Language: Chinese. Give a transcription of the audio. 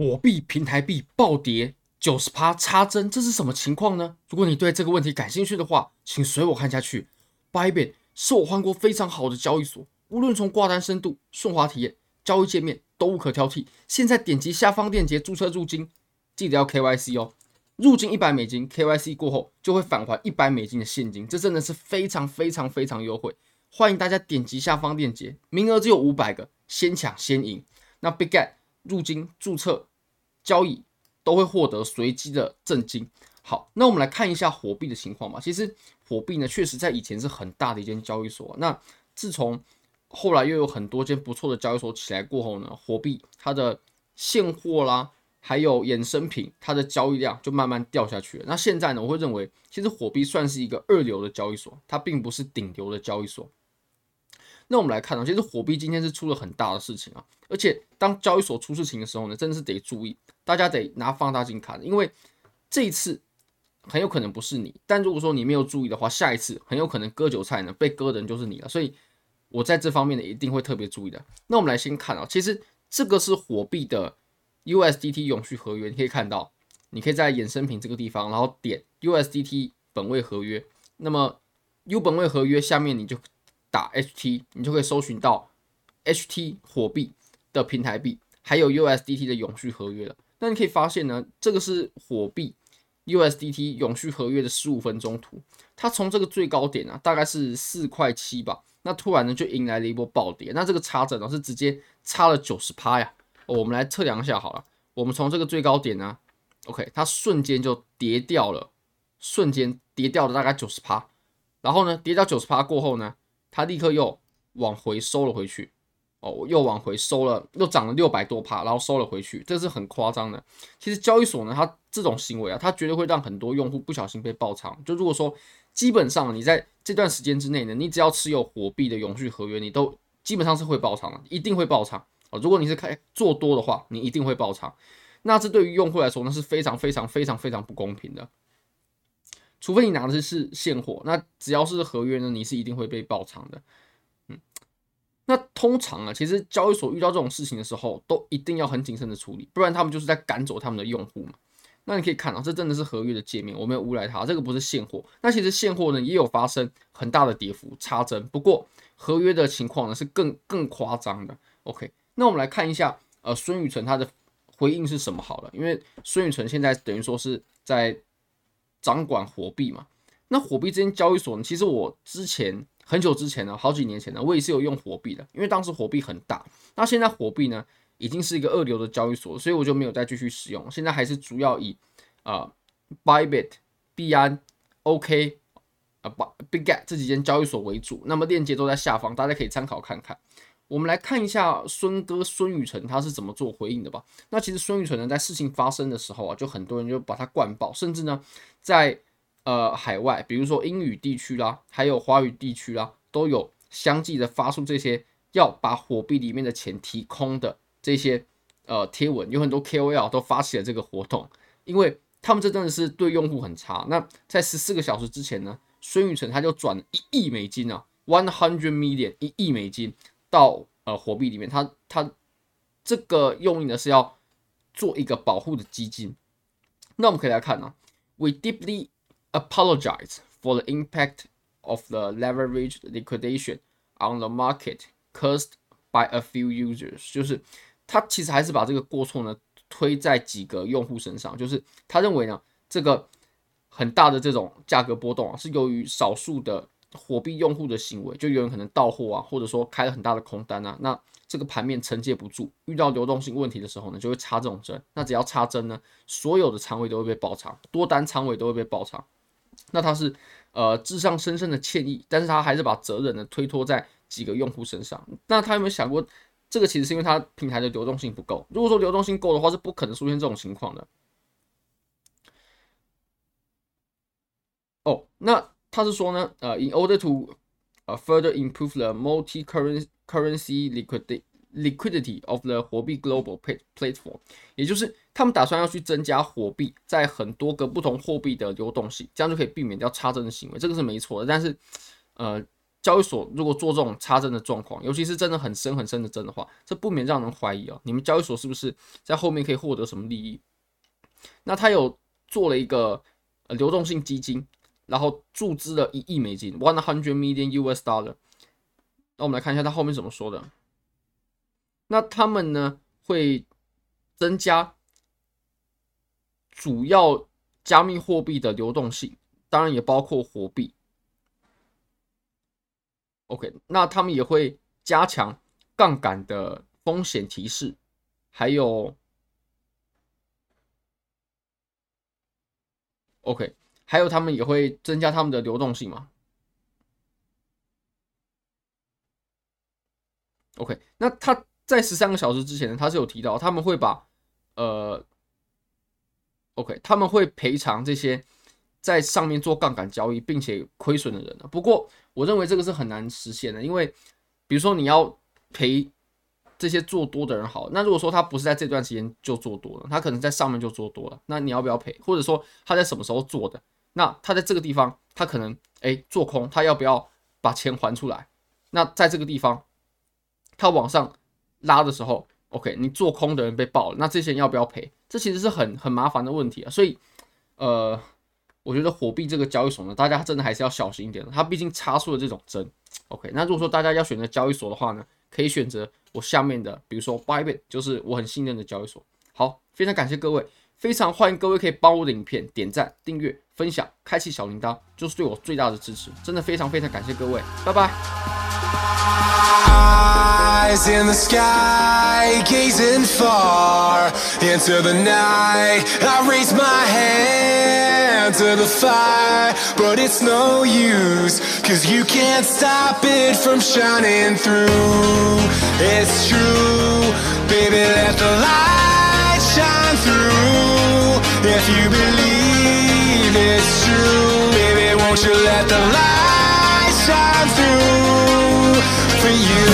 火币平台币暴跌九十趴插针，这是什么情况呢？如果你对这个问题感兴趣的话，请随我看下去。Bybit 是我换过非常好的交易所，无论从挂单深度、顺滑体验、交易界面都无可挑剔。现在点击下方链接注册入金，记得要 KYC 哦。入金一百美金，KYC 过后就会返还一百美金的现金，这真的是非常非常非常优惠。欢迎大家点击下方链接，名额只有五百个，先抢先赢。那 Big Get 入金注册。交易都会获得随机的赠金。好，那我们来看一下火币的情况吧。其实火币呢，确实在以前是很大的一间交易所。那自从后来又有很多间不错的交易所起来过后呢，火币它的现货啦，还有衍生品，它的交易量就慢慢掉下去了。那现在呢，我会认为，其实火币算是一个二流的交易所，它并不是顶流的交易所。那我们来看啊，其实火币今天是出了很大的事情啊，而且当交易所出事情的时候呢，真的是得注意，大家得拿放大镜看，因为这一次很有可能不是你，但如果说你没有注意的话，下一次很有可能割韭菜呢，被割的人就是你了，所以我在这方面呢一定会特别注意的。那我们来先看啊，其实这个是火币的 USDT 永续合约，你可以看到，你可以在衍生品这个地方，然后点 USDT 本位合约，那么 U 本位合约下面你就。打 HT，你就可以搜寻到 HT 火币的平台币，还有 USDT 的永续合约了。那你可以发现呢，这个是火币 USDT 永续合约的十五分钟图。它从这个最高点啊，大概是四块七吧，那突然呢就迎来了一波暴跌。那这个插针呢是直接插了九十趴呀。哦，我们来测量一下好了，我们从这个最高点呢，OK，它瞬间就跌掉了，瞬间跌掉了大概九十趴。然后呢，跌到九十趴过后呢，它立刻又往回收了回去，哦，又往回收了，又涨了六百多趴，然后收了回去，这是很夸张的。其实交易所呢，它这种行为啊，它绝对会让很多用户不小心被爆仓。就如果说基本上你在这段时间之内呢，你只要持有火币的永续合约，你都基本上是会爆仓的，一定会爆仓哦。如果你是开做多的话，你一定会爆仓。那这对于用户来说呢，是非常非常非常非常不公平的。除非你拿的是现货，那只要是合约呢，你是一定会被爆仓的。嗯，那通常啊，其实交易所遇到这种事情的时候，都一定要很谨慎的处理，不然他们就是在赶走他们的用户嘛。那你可以看到，这真的是合约的界面，我没有诬赖它，这个不是现货。那其实现货呢也有发生很大的跌幅，插针。不过合约的情况呢是更更夸张的。OK，那我们来看一下，呃，孙宇晨他的回应是什么好了，因为孙宇晨现在等于说是在。掌管火币嘛，那火币这间交易所呢？其实我之前很久之前呢，好几年前呢，我也是有用火币的，因为当时火币很大。那现在火币呢，已经是一个二流的交易所，所以我就没有再继续使用。现在还是主要以啊、呃、Bybit、币安、OK 啊、Bigget 这几间交易所为主。那么链接都在下方，大家可以参考看看。我们来看一下孙哥孙宇晨他是怎么做回应的吧。那其实孙宇晨呢，在事情发生的时候啊，就很多人就把他灌爆，甚至呢，在呃海外，比如说英语地区啦，还有华语地区啦，都有相继的发出这些要把火币里面的钱提空的这些呃贴文，有很多 KOL 都发起了这个活动，因为他们这真的是对用户很差。那在十四个小时之前呢，孙宇晨他就转一亿美金啊，one hundred million 一亿美金。到呃货币里面，它它这个用意呢是要做一个保护的基金。那我们可以来看呢、啊、，We deeply apologize for the impact of the leveraged liquidation on the market caused by a few users。就是他其实还是把这个过错呢推在几个用户身上，就是他认为呢这个很大的这种价格波动啊是由于少数的。火币用户的行为，就有人可能到货啊，或者说开了很大的空单啊，那这个盘面承接不住，遇到流动性问题的时候呢，就会插这种针。那只要插针呢，所有的仓位都会被爆仓，多单仓位都会被爆仓。那他是呃致上深深的歉意，但是他还是把责任呢推脱在几个用户身上。那他有没有想过，这个其实是因为他平台的流动性不够？如果说流动性够的话，是不可能出现这种情况的。哦，那。他是说呢，呃，in order to 呃 further improve the multi-currency currency liquidity liquidity of the 货币 global platform，也就是他们打算要去增加货币在很多个不同货币的流动性，这样就可以避免掉插针的行为，这个是没错的。但是，呃，交易所如果做这种插针的状况，尤其是真的很深很深的针的话，这不免让人怀疑啊，你们交易所是不是在后面可以获得什么利益？那他有做了一个流动性基金，然后注资了一亿美金，one hundred million US dollar。那我们来看一下他后面怎么说的。那他们呢会增加主要加密货币的流动性，当然也包括货币。OK，那他们也会加强杠杆的风险提示，还有 OK，还有他们也会增加他们的流动性嘛？OK，那他在十三个小时之前呢，他是有提到他们会把呃，OK，他们会赔偿这些在上面做杠杆交易并且亏损的人的。不过，我认为这个是很难实现的，因为比如说你要赔这些做多的人好，那如果说他不是在这段时间就做多了，他可能在上面就做多了，那你要不要赔？或者说他在什么时候做的？那他在这个地方他可能诶做空，他要不要把钱还出来？那在这个地方他往上拉的时候，OK，你做空的人被爆了，那这些人要不要赔？这其实是很很麻烦的问题啊，所以呃。我觉得火币这个交易所呢，大家真的还是要小心一点。它毕竟插出了这种针。OK，那如果说大家要选择交易所的话呢，可以选择我下面的，比如说 Bybit，就是我很信任的交易所。好，非常感谢各位，非常欢迎各位可以帮我的影片点赞、订阅、分享、开启小铃铛，就是对我最大的支持。真的非常非常感谢各位，拜拜。Eyes in the sky, gazing far into the night. I raise my hand to the fire, but it's no use, cause you can't stop it from shining through. It's true, baby, let the light shine through. If you believe You?